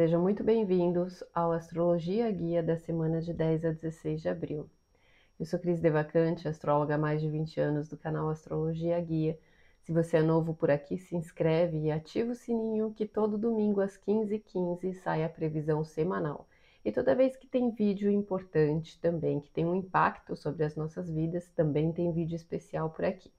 Sejam muito bem-vindos ao Astrologia Guia da semana de 10 a 16 de abril. Eu sou Cris Devacante, astróloga há mais de 20 anos do canal Astrologia Guia. Se você é novo por aqui, se inscreve e ativa o sininho que todo domingo às 15h15 sai a previsão semanal. E toda vez que tem vídeo importante também, que tem um impacto sobre as nossas vidas, também tem vídeo especial por aqui.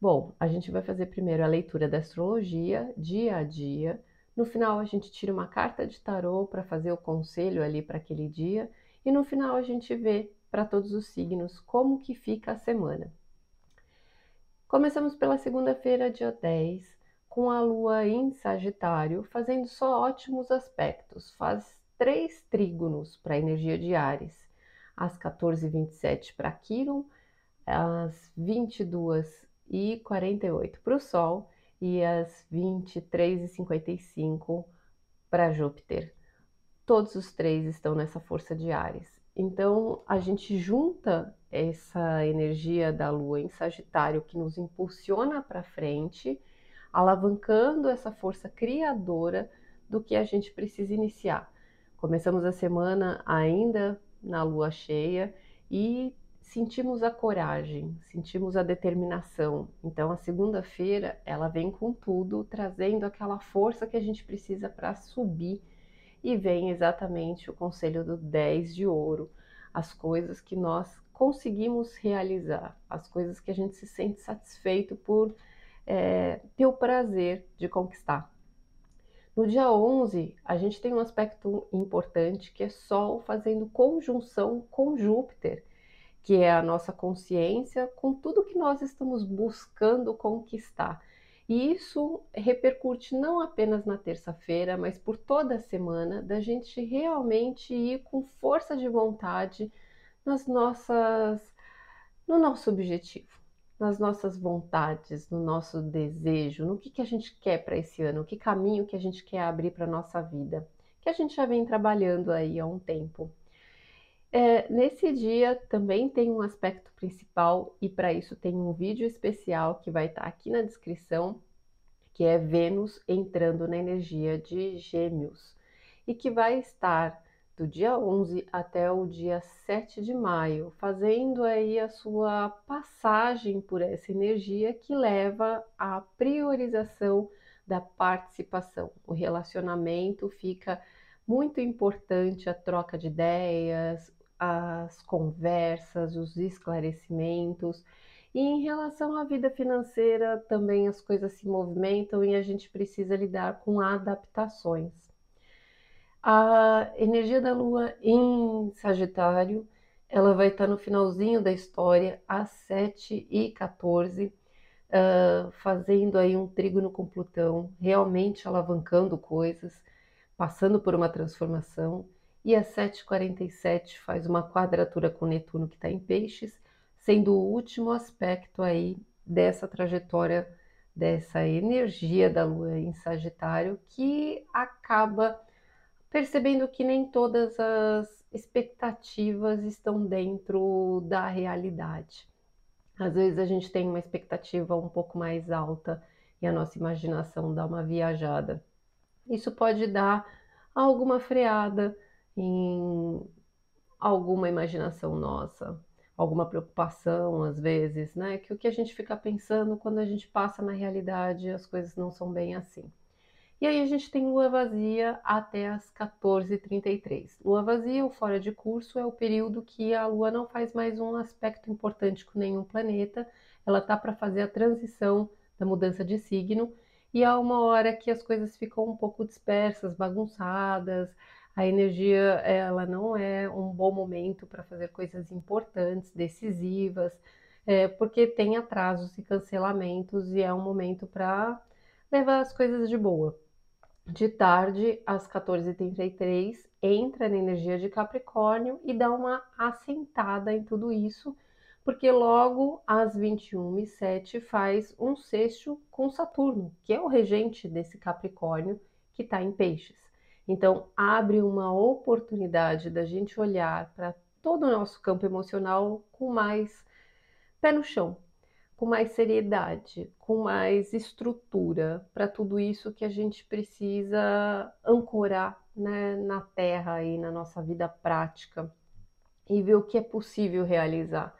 Bom, a gente vai fazer primeiro a leitura da astrologia, dia a dia. No final, a gente tira uma carta de tarô para fazer o conselho ali para aquele dia. E no final, a gente vê para todos os signos como que fica a semana. Começamos pela segunda-feira, dia 10, com a lua em Sagitário, fazendo só ótimos aspectos. Faz três trígonos para a energia de Ares. Às 14h27 para Quiron, às 22 e 48 para o Sol e às 23 e 55 para Júpiter. Todos os três estão nessa força de Ares. Então a gente junta essa energia da Lua em Sagitário que nos impulsiona para frente, alavancando essa força criadora do que a gente precisa iniciar. Começamos a semana ainda na lua cheia e sentimos a coragem, sentimos a determinação. Então a segunda-feira ela vem com tudo, trazendo aquela força que a gente precisa para subir e vem exatamente o conselho do 10 de ouro, as coisas que nós conseguimos realizar, as coisas que a gente se sente satisfeito por é, ter o prazer de conquistar. No dia 11, a gente tem um aspecto importante que é Sol fazendo conjunção com Júpiter que é a nossa consciência, com tudo que nós estamos buscando conquistar. E isso repercute não apenas na terça-feira, mas por toda a semana, da gente realmente ir com força de vontade nas nossas no nosso objetivo, nas nossas vontades, no nosso desejo, no que, que a gente quer para esse ano, que caminho que a gente quer abrir para a nossa vida, que a gente já vem trabalhando aí há um tempo. É, nesse dia também tem um aspecto principal e para isso tem um vídeo especial que vai estar tá aqui na descrição, que é Vênus entrando na energia de Gêmeos e que vai estar do dia 11 até o dia 7 de maio, fazendo aí a sua passagem por essa energia que leva à priorização da participação. O relacionamento fica muito importante a troca de ideias, as conversas, os esclarecimentos. E em relação à vida financeira, também as coisas se movimentam e a gente precisa lidar com adaptações. A energia da Lua em Sagitário, ela vai estar no finalzinho da história, às 7 e 14, uh, fazendo aí um trígono com Plutão, realmente alavancando coisas, passando por uma transformação e às 7h47 faz uma quadratura com Netuno que está em peixes, sendo o último aspecto aí dessa trajetória, dessa energia da Lua em Sagitário, que acaba percebendo que nem todas as expectativas estão dentro da realidade. Às vezes a gente tem uma expectativa um pouco mais alta e a nossa imaginação dá uma viajada. Isso pode dar alguma freada em alguma imaginação nossa, alguma preocupação às vezes, né? Que o que a gente fica pensando quando a gente passa na realidade as coisas não são bem assim. E aí a gente tem lua vazia até as 14h33. Lua vazia ou fora de curso é o período que a lua não faz mais um aspecto importante com nenhum planeta, ela tá para fazer a transição da mudança de signo e há uma hora que as coisas ficam um pouco dispersas, bagunçadas, a energia ela não é um bom momento para fazer coisas importantes, decisivas, é, porque tem atrasos e cancelamentos e é um momento para levar as coisas de boa. De tarde, às 14h33, entra na energia de Capricórnio e dá uma assentada em tudo isso, porque logo às 21h07 faz um sexto com Saturno, que é o regente desse Capricórnio que está em Peixes. Então, abre uma oportunidade da gente olhar para todo o nosso campo emocional com mais pé no chão, com mais seriedade, com mais estrutura para tudo isso que a gente precisa ancorar né, na terra e na nossa vida prática e ver o que é possível realizar.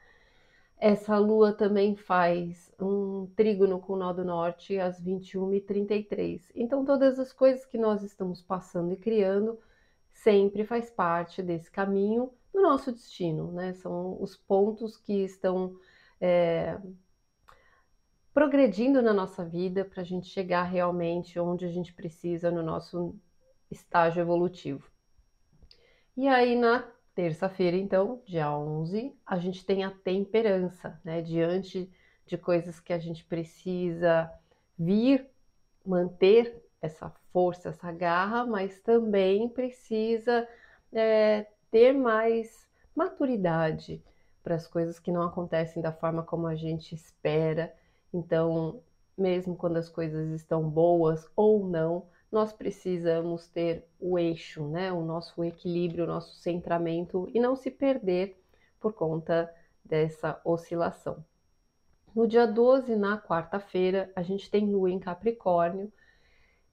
Essa lua também faz um trígono com o nó do norte às 21h33. Então, todas as coisas que nós estamos passando e criando sempre faz parte desse caminho do nosso destino, né? São os pontos que estão é, progredindo na nossa vida para a gente chegar realmente onde a gente precisa no nosso estágio evolutivo. E aí, na Terça-feira, então, dia 11, a gente tem a temperança, né? Diante de coisas que a gente precisa vir manter essa força, essa garra, mas também precisa é, ter mais maturidade para as coisas que não acontecem da forma como a gente espera. Então, mesmo quando as coisas estão boas ou não, nós precisamos ter o eixo, né? o nosso equilíbrio, o nosso centramento e não se perder por conta dessa oscilação. No dia 12, na quarta-feira, a gente tem Lua em Capricórnio,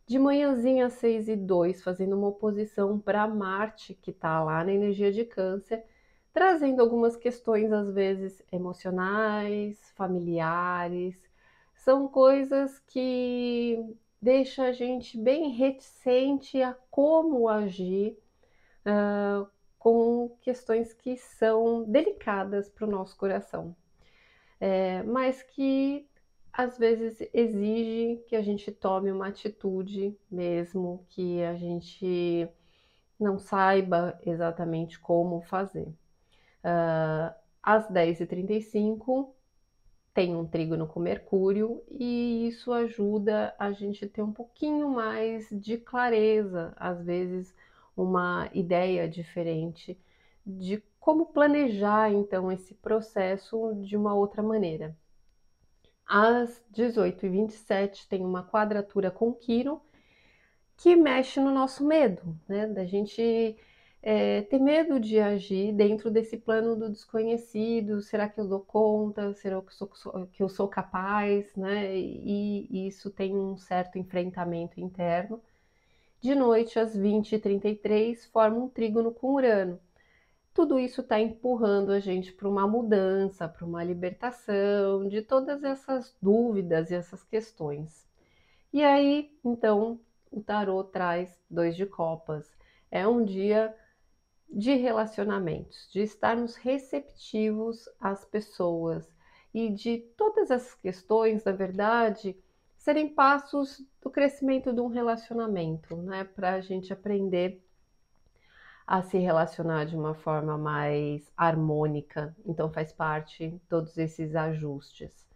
de manhãzinha às 6 e 2, fazendo uma oposição para Marte, que está lá na energia de Câncer, trazendo algumas questões, às vezes, emocionais, familiares. São coisas que deixa a gente bem reticente a como agir uh, com questões que são delicadas para o nosso coração, é, mas que às vezes exige que a gente tome uma atitude mesmo que a gente não saiba exatamente como fazer. Uh, às 10h35 tem um trígono com Mercúrio e isso ajuda a gente ter um pouquinho mais de clareza, às vezes uma ideia diferente de como planejar então esse processo de uma outra maneira. Às 18h27 tem uma quadratura com Quiro que mexe no nosso medo, né? Da gente é, ter medo de agir dentro desse plano do desconhecido. Será que eu dou conta? Será que eu sou, que eu sou capaz? Né? E, e isso tem um certo enfrentamento interno. De noite, às 20h33, forma um trígono com Urano. Tudo isso está empurrando a gente para uma mudança, para uma libertação de todas essas dúvidas e essas questões. E aí, então, o tarô traz dois de copas. É um dia de relacionamentos, de estarmos receptivos às pessoas e de todas essas questões, na verdade, serem passos do crescimento de um relacionamento, né? Para a gente aprender a se relacionar de uma forma mais harmônica. Então, faz parte todos esses ajustes.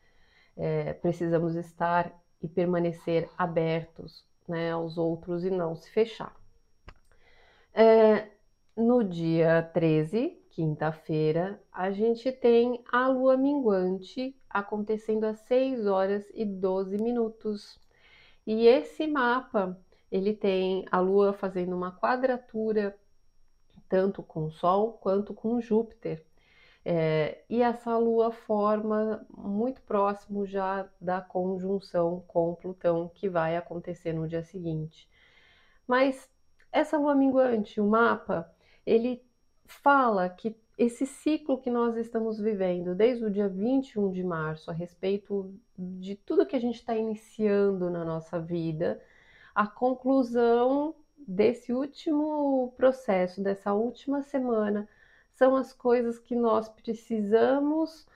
É, precisamos estar e permanecer abertos né, aos outros e não se fechar. É, no dia 13, quinta-feira, a gente tem a lua minguante acontecendo às 6 horas e 12 minutos. E esse mapa, ele tem a lua fazendo uma quadratura tanto com o Sol quanto com Júpiter. É, e essa lua forma muito próximo já da conjunção com Plutão que vai acontecer no dia seguinte. Mas essa lua minguante, o mapa, ele fala que esse ciclo que nós estamos vivendo desde o dia 21 de março a respeito de tudo que a gente está iniciando na nossa vida, a conclusão desse último processo, dessa última semana, são as coisas que nós precisamos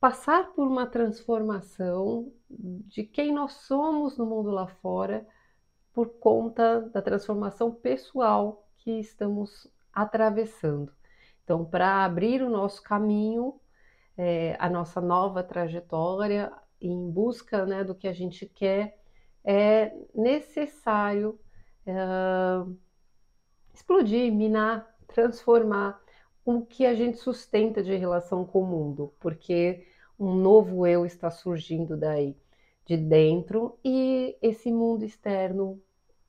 passar por uma transformação de quem nós somos no mundo lá fora por conta da transformação pessoal que estamos atravessando. Então, para abrir o nosso caminho, é, a nossa nova trajetória em busca né, do que a gente quer, é necessário é, explodir, minar, transformar o que a gente sustenta de relação com o mundo, porque um novo eu está surgindo daí, de dentro, e esse mundo externo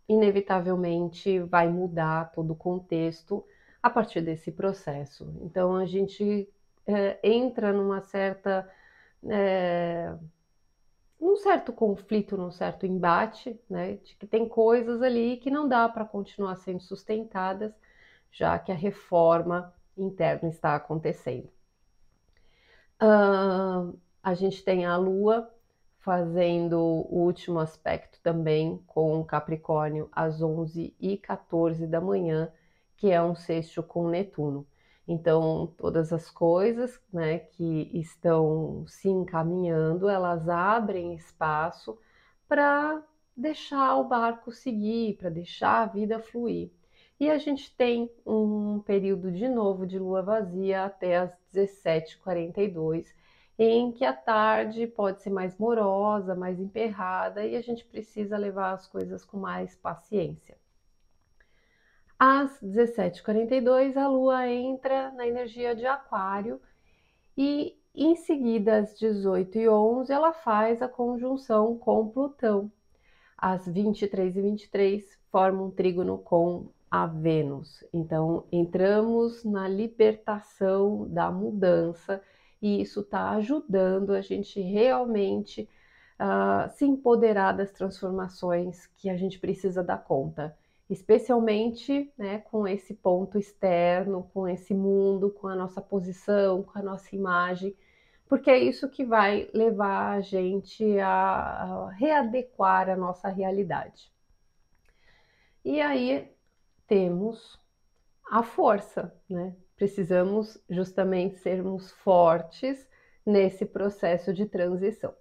inevitavelmente vai mudar todo o contexto a partir desse processo. Então a gente é, entra numa certa é, num certo conflito, num certo embate, né, de que tem coisas ali que não dá para continuar sendo sustentadas, já que a reforma interna está acontecendo. Uh, a gente tem a Lua fazendo o último aspecto também com Capricórnio às 11 e 14 da manhã, que é um sexto com Netuno. Então, todas as coisas né, que estão se encaminhando, elas abrem espaço para deixar o barco seguir, para deixar a vida fluir. E a gente tem um período de novo de lua vazia até as 17h42, em que a tarde pode ser mais morosa, mais emperrada e a gente precisa levar as coisas com mais paciência. Às 17h42, a Lua entra na energia de Aquário e em seguida, às 18h11, ela faz a conjunção com Plutão. Às 23h23, forma um trígono com a Vênus. Então, entramos na libertação da mudança e isso está ajudando a gente realmente uh, se empoderar das transformações que a gente precisa dar conta especialmente né, com esse ponto externo, com esse mundo, com a nossa posição, com a nossa imagem, porque é isso que vai levar a gente a, readequar a nossa realidade. E aí temos a força, né? Precisamos justamente sermos fortes nesse processo de transição.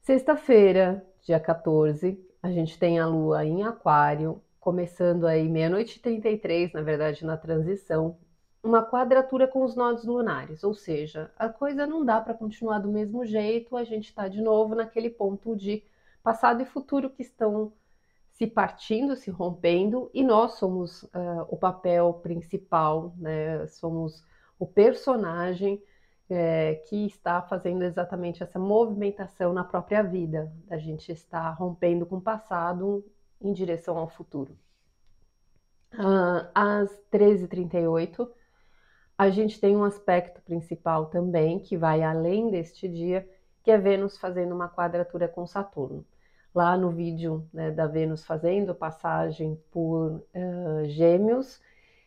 Sexta-feira, dia 14, a gente tem a Lua em Aquário, começando aí meia-noite e 33, na verdade, na transição, uma quadratura com os nodos lunares, ou seja, a coisa não dá para continuar do mesmo jeito, a gente está de novo naquele ponto de passado e futuro que estão se partindo, se rompendo, e nós somos uh, o papel principal, né? somos o personagem é, que está fazendo exatamente essa movimentação na própria vida. A gente está rompendo com o passado em direção ao futuro. Uh, às 13h38, a gente tem um aspecto principal também, que vai além deste dia, que é Vênus fazendo uma quadratura com Saturno. Lá no vídeo né, da Vênus fazendo passagem por uh, Gêmeos,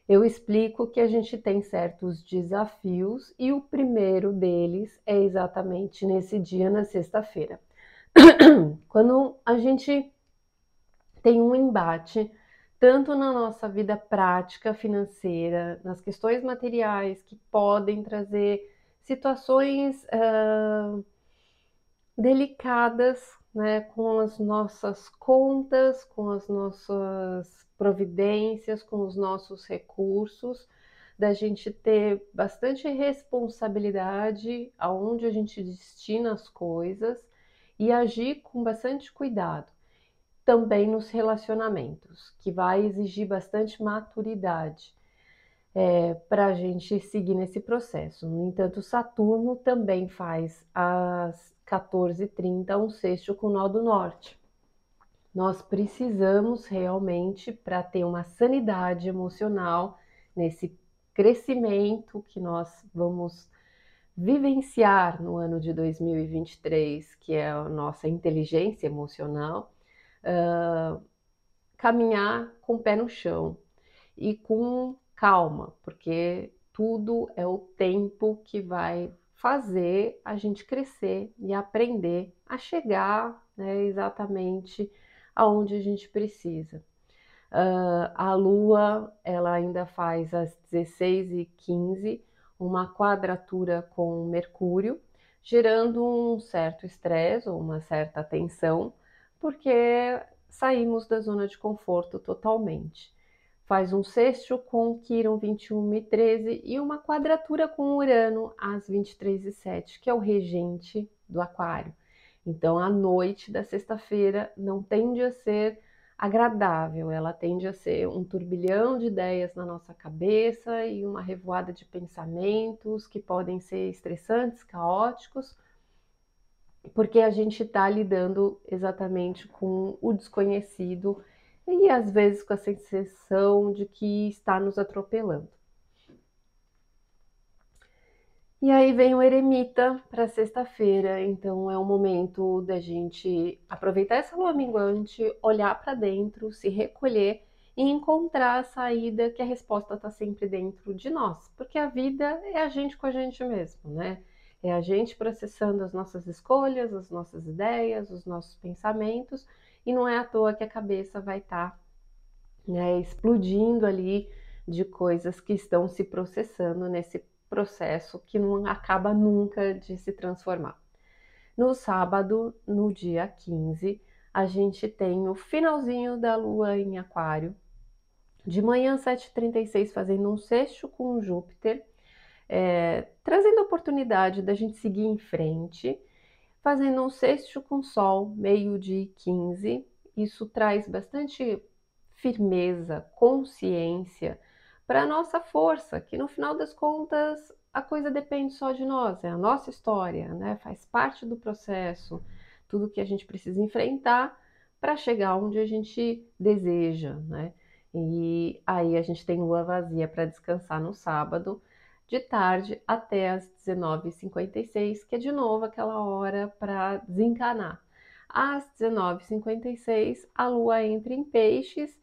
eu explico que a gente tem certos desafios e o primeiro deles é exatamente nesse dia, na sexta-feira. Quando a gente tem um embate, tanto na nossa vida prática financeira, nas questões materiais que podem trazer situações uh, delicadas né, com as nossas contas, com as nossas providências, com os nossos recursos, da gente ter bastante responsabilidade aonde a gente destina as coisas e agir com bastante cuidado. Também nos relacionamentos, que vai exigir bastante maturidade é, para a gente seguir nesse processo. No entanto, Saturno também faz às 14h30 um sexto com nó do norte. Nós precisamos realmente, para ter uma sanidade emocional nesse crescimento que nós vamos vivenciar no ano de 2023, que é a nossa inteligência emocional, uh, caminhar com o pé no chão e com calma, porque tudo é o tempo que vai fazer a gente crescer e aprender a chegar né, exatamente aonde a gente precisa. Uh, a Lua, ela ainda faz às 16h15 uma quadratura com Mercúrio, gerando um certo estresse ou uma certa tensão, porque saímos da zona de conforto totalmente. Faz um sexto com Quiron 21 e 13 e uma quadratura com Urano às 23 e 7, que é o regente do Aquário. Então, a noite da sexta-feira não tende a ser agradável, ela tende a ser um turbilhão de ideias na nossa cabeça e uma revoada de pensamentos que podem ser estressantes, caóticos, porque a gente está lidando exatamente com o desconhecido e às vezes com a sensação de que está nos atropelando. E aí vem o eremita para sexta-feira, então é o momento da gente aproveitar essa lua minguante, olhar para dentro, se recolher e encontrar a saída que a resposta está sempre dentro de nós, porque a vida é a gente com a gente mesmo, né? É a gente processando as nossas escolhas, as nossas ideias, os nossos pensamentos, e não é à toa que a cabeça vai estar tá, né, explodindo ali de coisas que estão se processando nesse processo que não acaba nunca de se transformar. No sábado, no dia 15, a gente tem o finalzinho da lua em Aquário. De manhã, 7h36, fazendo um sexto com Júpiter, é, trazendo a oportunidade da gente seguir em frente, fazendo um sexto com Sol, meio-dia 15. Isso traz bastante firmeza, consciência, para a nossa força, que no final das contas a coisa depende só de nós, é a nossa história, né? Faz parte do processo, tudo que a gente precisa enfrentar para chegar onde a gente deseja, né? E aí a gente tem lua vazia para descansar no sábado, de tarde até as 19h56, que é de novo aquela hora para desencanar. Às 19h56, a lua entra em peixes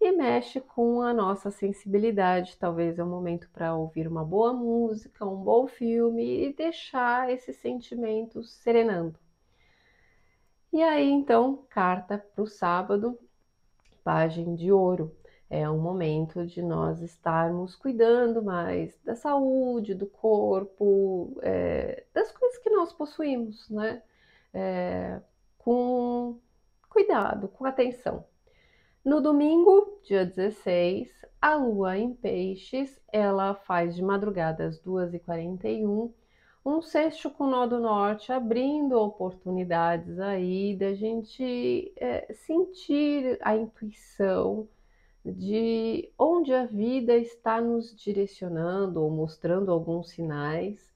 e mexe com a nossa sensibilidade. Talvez é um momento para ouvir uma boa música, um bom filme e deixar esses sentimentos serenando. E aí, então, carta para o sábado, página de ouro. É um momento de nós estarmos cuidando mais da saúde, do corpo, é, das coisas que nós possuímos, né? É, com cuidado, com atenção. No domingo, dia 16, a lua em peixes, ela faz de madrugada às 2h41 um sexto com o nó do norte, abrindo oportunidades aí da gente é, sentir a intuição de onde a vida está nos direcionando ou mostrando alguns sinais,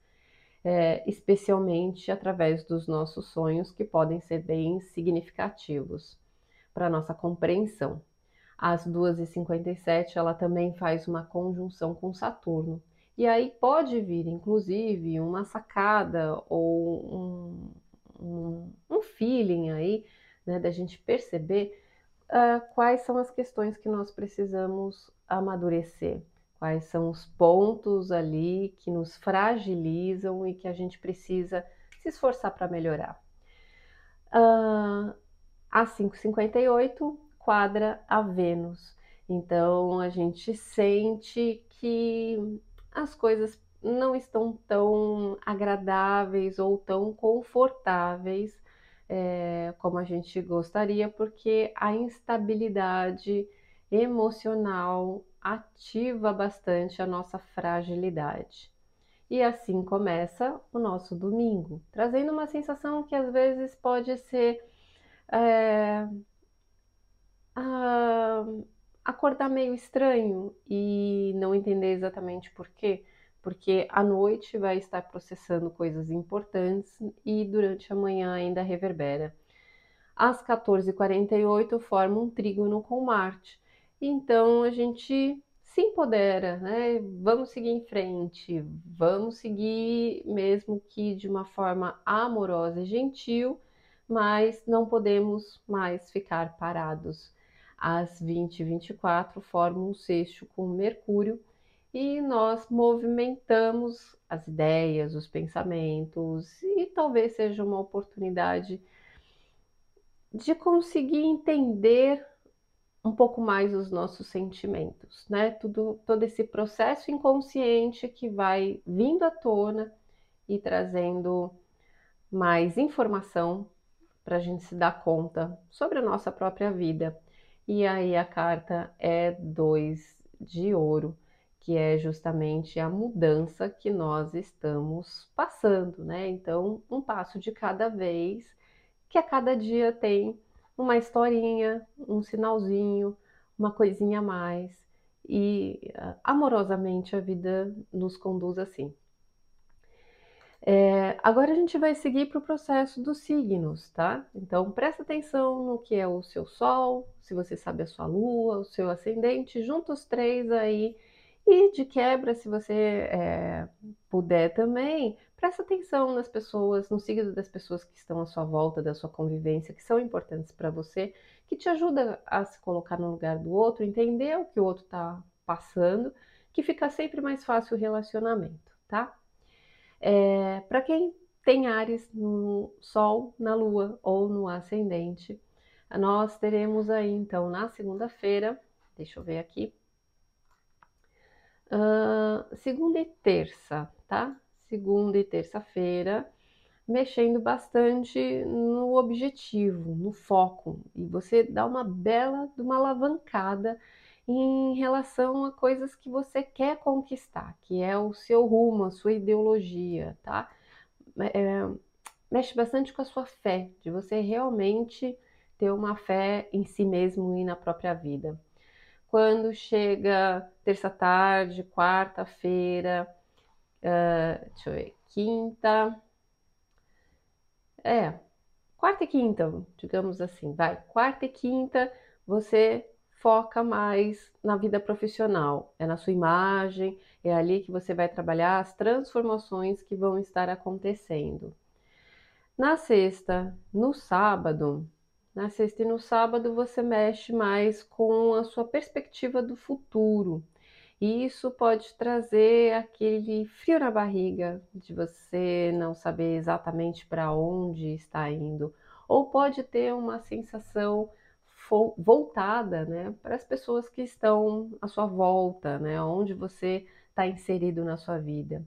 é, especialmente através dos nossos sonhos, que podem ser bem significativos para nossa compreensão. Às 2h57, ela também faz uma conjunção com Saturno. E aí pode vir, inclusive, uma sacada ou um, um, um feeling aí, né, da gente perceber uh, quais são as questões que nós precisamos amadurecer, quais são os pontos ali que nos fragilizam e que a gente precisa se esforçar para melhorar. Uh, a 5,58 quadra a Vênus. Então a gente sente que as coisas não estão tão agradáveis ou tão confortáveis é, como a gente gostaria, porque a instabilidade emocional ativa bastante a nossa fragilidade. E assim começa o nosso domingo, trazendo uma sensação que às vezes pode ser é, a, acordar meio estranho e não entender exatamente por quê. Porque à noite vai estar processando coisas importantes e durante a manhã ainda reverbera. Às 14h48 forma um trígono com Marte. Então a gente se empodera, né? Vamos seguir em frente, vamos seguir, mesmo que de uma forma amorosa e gentil, mas não podemos mais ficar parados. Às 20 e 24 forma um sexto com Mercúrio e nós movimentamos as ideias, os pensamentos e talvez seja uma oportunidade de conseguir entender um pouco mais os nossos sentimentos, né? Tudo, todo esse processo inconsciente que vai vindo à tona e trazendo mais informação para a gente se dar conta sobre a nossa própria vida. E aí a carta é dois de ouro, que é justamente a mudança que nós estamos passando, né? Então, um passo de cada vez, que a cada dia tem uma historinha, um sinalzinho, uma coisinha a mais. E ah, amorosamente a vida nos conduz assim. É, agora a gente vai seguir para o processo dos signos, tá? Então presta atenção no que é o seu Sol, se você sabe a sua Lua, o seu ascendente, junta os três aí E de quebra, se você é, puder também, presta atenção nas pessoas, no signo das pessoas que estão à sua volta, da sua convivência, que são importantes para você, que te ajuda a se colocar no lugar do outro, entender o que o outro está passando, que fica sempre mais fácil o relacionamento, tá? É, para quem tem Ares no Sol, na Lua ou no Ascendente, nós teremos aí então na segunda-feira, deixa eu ver aqui, uh, segunda e terça, tá? Segunda e terça-feira, mexendo bastante no objetivo, no foco, e você dá uma bela, uma alavancada em relação a coisas que você quer conquistar, que é o seu rumo, a sua ideologia, tá? É, mexe bastante com a sua fé, de você realmente ter uma fé em si mesmo e na própria vida. Quando chega terça-tarde, quarta-feira, uh, deixa eu ver, quinta. É, quarta e quinta, digamos assim, vai. Quarta e quinta, você foca mais na vida profissional, é na sua imagem, é ali que você vai trabalhar as transformações que vão estar acontecendo. Na sexta, no sábado, na sexta e no sábado você mexe mais com a sua perspectiva do futuro. E isso pode trazer aquele frio na barriga de você não saber exatamente para onde está indo, ou pode ter uma sensação voltada né, para as pessoas que estão à sua volta, né, onde você está inserido na sua vida.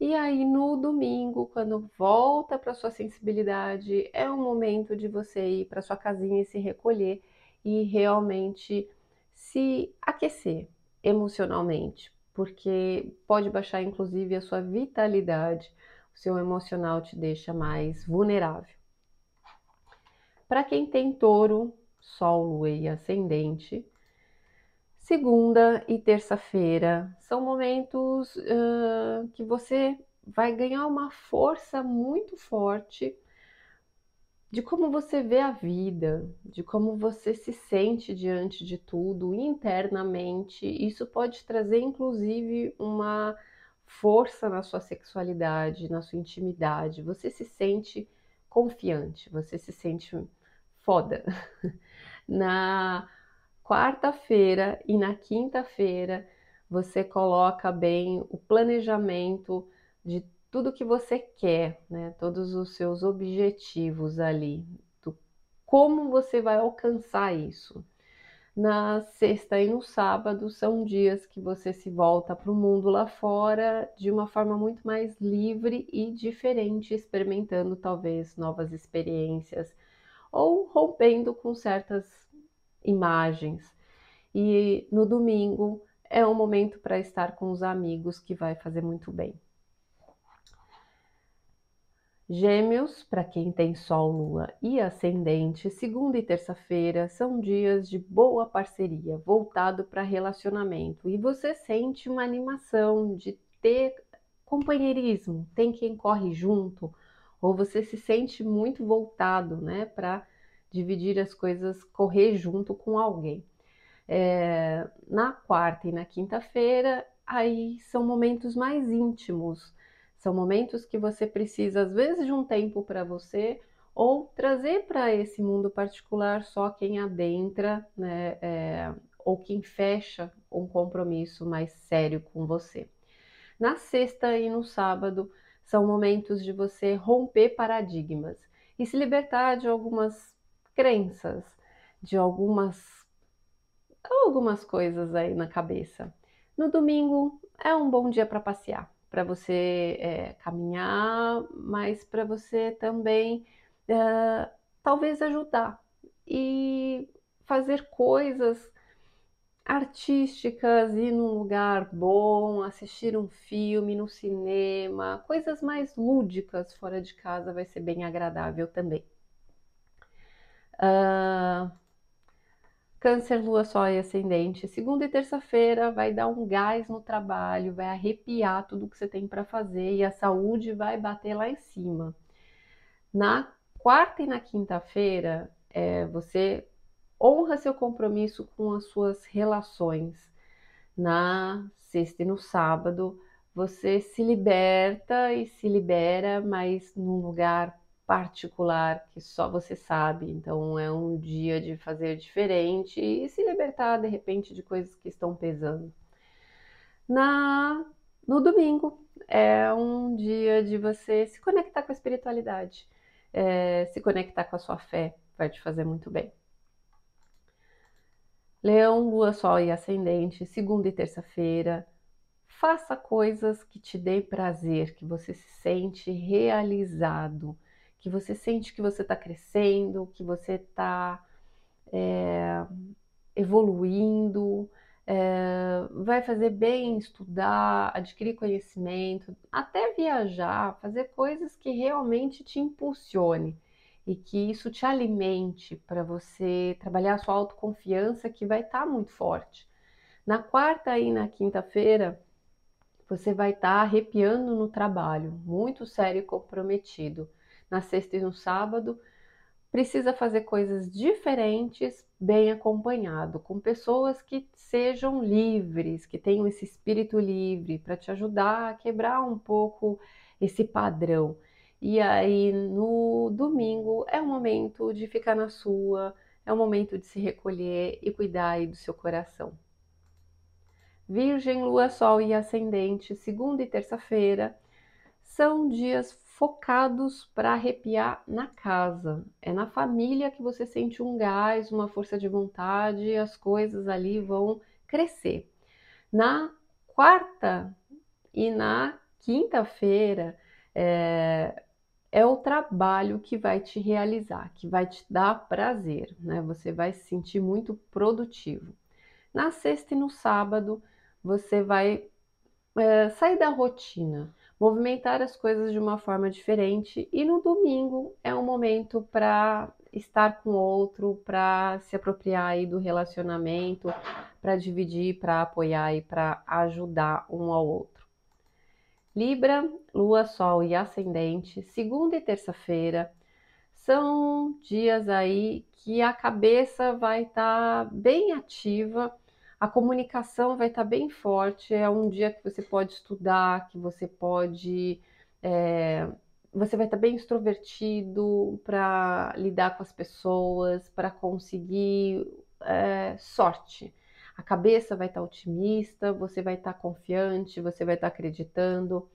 E aí no domingo, quando volta para sua sensibilidade, é um momento de você ir para sua casinha e se recolher e realmente se aquecer emocionalmente, porque pode baixar inclusive a sua vitalidade, o seu emocional te deixa mais vulnerável. Para quem tem touro, Sol, Lua e Ascendente. Segunda e terça-feira são momentos uh, que você vai ganhar uma força muito forte de como você vê a vida, de como você se sente diante de tudo internamente. Isso pode trazer, inclusive, uma força na sua sexualidade, na sua intimidade. Você se sente confiante, você se sente foda. Na quarta-feira e na quinta-feira você coloca bem o planejamento de tudo que você quer, né? Todos os seus objetivos ali, do como você vai alcançar isso. Na sexta e no sábado são dias que você se volta para o mundo lá fora de uma forma muito mais livre e diferente, experimentando talvez novas experiências ou rompendo com certas imagens. E no domingo é um momento para estar com os amigos que vai fazer muito bem. Gêmeos, para quem tem Sol, Lua e Ascendente, segunda e terça-feira são dias de boa parceria, voltado para relacionamento. E você sente uma animação de ter companheirismo, tem quem corre junto, ou você se sente muito voltado, né, para dividir as coisas, correr junto com alguém. É, na quarta e na quinta-feira, aí são momentos mais íntimos, são momentos que você precisa, às vezes, de um tempo para você ou trazer para esse mundo particular só quem adentra, né, é, ou quem fecha um compromisso mais sério com você. Na sexta e no sábado, são momentos de você romper paradigmas e se libertar de algumas crenças, de algumas algumas coisas aí na cabeça. No domingo é um bom dia para passear, para você é, caminhar, mas para você também é, talvez ajudar e fazer coisas artísticas, ir num lugar bom, assistir um filme no cinema, coisas mais lúdicas fora de casa vai ser bem agradável também. Uh, câncer, lua, sol e ascendente. Segunda e terça-feira vai dar um gás no trabalho, vai arrepiar tudo que você tem para fazer e a saúde vai bater lá em cima. Na quarta e na quinta-feira, é, você honra seu compromisso com as suas relações. Na sexta e no sábado, você se liberta e se libera, mas num lugar particular que só você sabe. Então é um dia de fazer diferente e se libertar de repente de coisas que estão pesando. Na no domingo é um dia de você se conectar com a espiritualidade, é, se conectar com a sua fé, vai te fazer muito bem. Leão, Lua, Sol e Ascendente, segunda e terça-feira. Faça coisas que te dêem prazer, que você se sente realizado que você sente que você está crescendo, que você está é, evoluindo, é, vai fazer bem estudar, adquirir conhecimento, até viajar, fazer coisas que realmente te impulsione e que isso te alimente para você trabalhar a sua autoconfiança que vai estar tá muito forte. Na quarta e na quinta-feira, você vai estar tá arrepiando no trabalho, muito sério e comprometido na sexta e no sábado, precisa fazer coisas diferentes, bem acompanhado, com pessoas que sejam livres, que tenham esse espírito livre para te ajudar a quebrar um pouco esse padrão. E aí no domingo é o momento de ficar na sua, é o momento de se recolher e cuidar aí do seu coração. Virgem, Lua, Sol e Ascendente, segunda e terça-feira, são dias focados para arrepiar na casa. É na família que você sente um gás, uma força de vontade, as coisas ali vão crescer. Na quarta e na quinta-feira é, é o trabalho que vai te realizar, que vai te dar prazer, né? Você vai se sentir muito produtivo. Na sexta e no sábado, você vai é, sair da rotina movimentar as coisas de uma forma diferente. E no domingo é um momento para estar com outro, para se apropriar aí do relacionamento, para dividir, para apoiar e para ajudar um ao outro. Libra, Lua, Sol e Ascendente, segunda e terça-feira são dias aí que a cabeça vai estar tá bem ativa a comunicação vai estar bem forte. É um dia que você pode estudar, que você pode. É, você vai estar bem extrovertido para lidar com as pessoas, para conseguir é, sorte. A cabeça vai estar otimista, você vai estar confiante, você vai estar acreditando.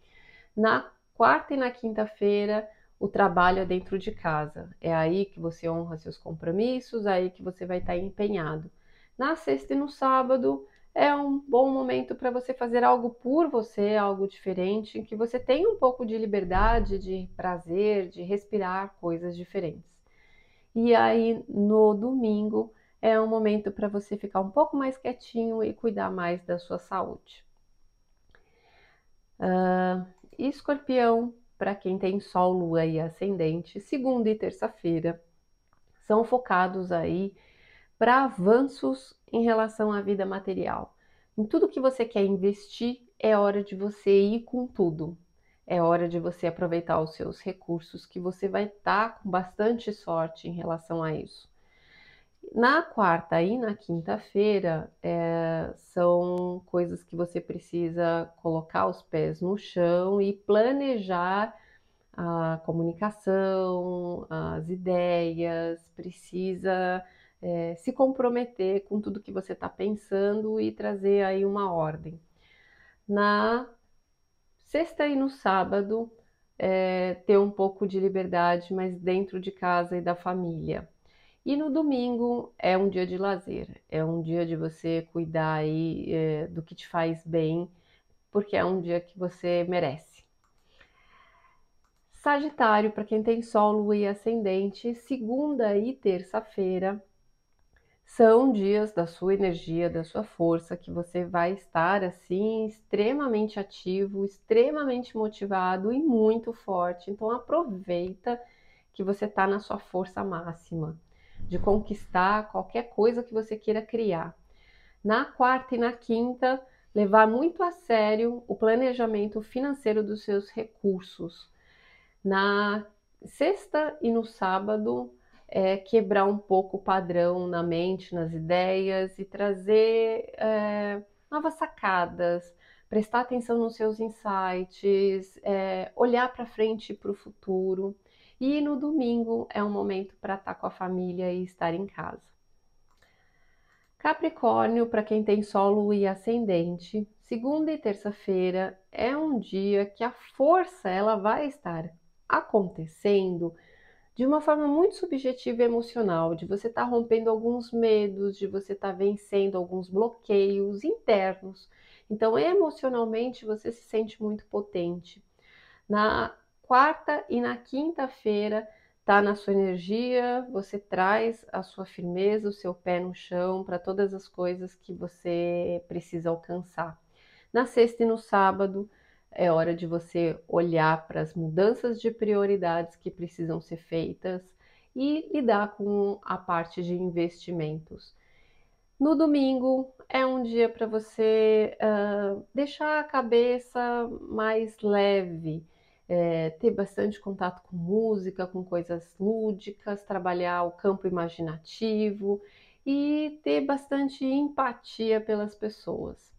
Na quarta e na quinta-feira, o trabalho é dentro de casa. É aí que você honra seus compromissos, é aí que você vai estar empenhado. Na sexta e no sábado é um bom momento para você fazer algo por você, algo diferente, que você tenha um pouco de liberdade, de prazer, de respirar coisas diferentes. E aí no domingo é um momento para você ficar um pouco mais quietinho e cuidar mais da sua saúde. Uh, escorpião, para quem tem Sol, Lua e Ascendente, segunda e terça-feira, são focados aí para avanços em relação à vida material. Em tudo que você quer investir, é hora de você ir com tudo. É hora de você aproveitar os seus recursos, que você vai estar tá com bastante sorte em relação a isso. Na quarta e na quinta-feira é, são coisas que você precisa colocar os pés no chão e planejar a comunicação, as ideias, precisa é, se comprometer com tudo que você está pensando e trazer aí uma ordem. Na sexta e no sábado, é, ter um pouco de liberdade, mas dentro de casa e da família. E no domingo é um dia de lazer, é um dia de você cuidar aí é, do que te faz bem, porque é um dia que você merece. Sagitário, para quem tem Sol, Lua e Ascendente, segunda e terça-feira são dias da sua energia, da sua força, que você vai estar assim extremamente ativo, extremamente motivado e muito forte. Então aproveita que você está na sua força máxima de conquistar qualquer coisa que você queira criar. Na quarta e na quinta, levar muito a sério o planejamento financeiro dos seus recursos. Na sexta e no sábado, é, quebrar um pouco o padrão na mente, nas ideias e trazer é, novas sacadas, prestar atenção nos seus insights, é, olhar para frente para o futuro. E no domingo é um momento para estar tá com a família e estar em casa. Capricórnio, para quem tem Sol e Ascendente, segunda e terça-feira é um dia que a força ela vai estar acontecendo de uma forma muito subjetiva e emocional, de você estar tá rompendo alguns medos, de você estar tá vencendo alguns bloqueios internos. Então, emocionalmente, você se sente muito potente. Na quarta e na quinta-feira, tá na sua energia, você traz a sua firmeza, o seu pé no chão para todas as coisas que você precisa alcançar. Na sexta e no sábado, é hora de você olhar para as mudanças de prioridades que precisam ser feitas e lidar com a parte de investimentos. No domingo é um dia para você uh, deixar a cabeça mais leve, é, ter bastante contato com música, com coisas lúdicas, trabalhar o campo imaginativo e ter bastante empatia pelas pessoas.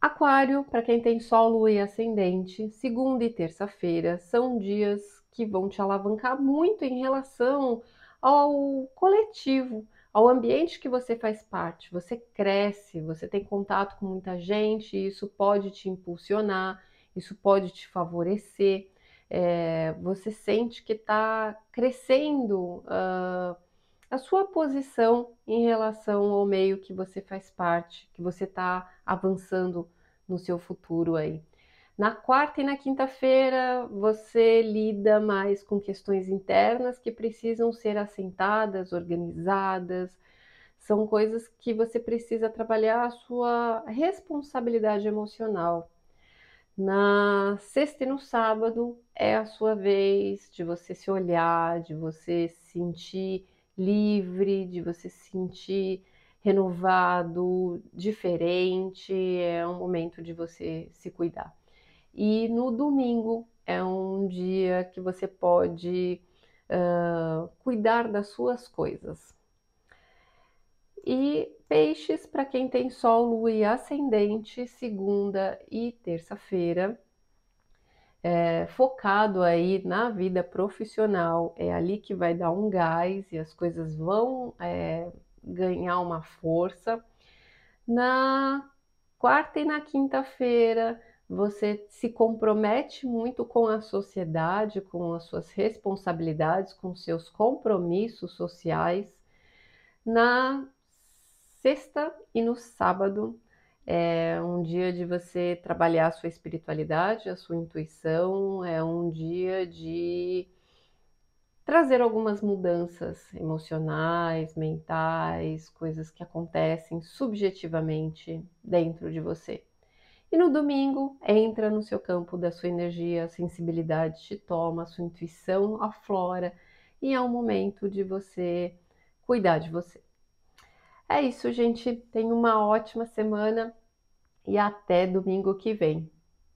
Aquário, para quem tem Sol, Lua e Ascendente, segunda e terça-feira são dias que vão te alavancar muito em relação ao coletivo, ao ambiente que você faz parte. Você cresce, você tem contato com muita gente, isso pode te impulsionar, isso pode te favorecer. É, você sente que está crescendo uh, a sua posição em relação ao meio que você faz parte, que você está avançando no seu futuro aí. Na quarta e na quinta-feira você lida mais com questões internas que precisam ser assentadas, organizadas. São coisas que você precisa trabalhar a sua responsabilidade emocional. Na sexta e no sábado é a sua vez de você se olhar, de você se sentir livre, de você se sentir renovado, diferente, é um momento de você se cuidar. E no domingo é um dia que você pode uh, cuidar das suas coisas. E peixes, para quem tem Sol, Lua e Ascendente, segunda e terça-feira, é, focado aí na vida profissional, é ali que vai dar um gás e as coisas vão é, ganhar uma força. Na quarta e na quinta-feira, você se compromete muito com a sociedade, com as suas responsabilidades, com seus compromissos sociais. Na sexta e no sábado é um dia de você trabalhar a sua espiritualidade, a sua intuição, é um dia de trazer algumas mudanças emocionais, mentais, coisas que acontecem subjetivamente dentro de você. E no domingo, entra no seu campo da sua energia, a sensibilidade te toma, a sua intuição aflora e é um momento de você cuidar de você. É isso, gente. Tenha uma ótima semana e até domingo que vem.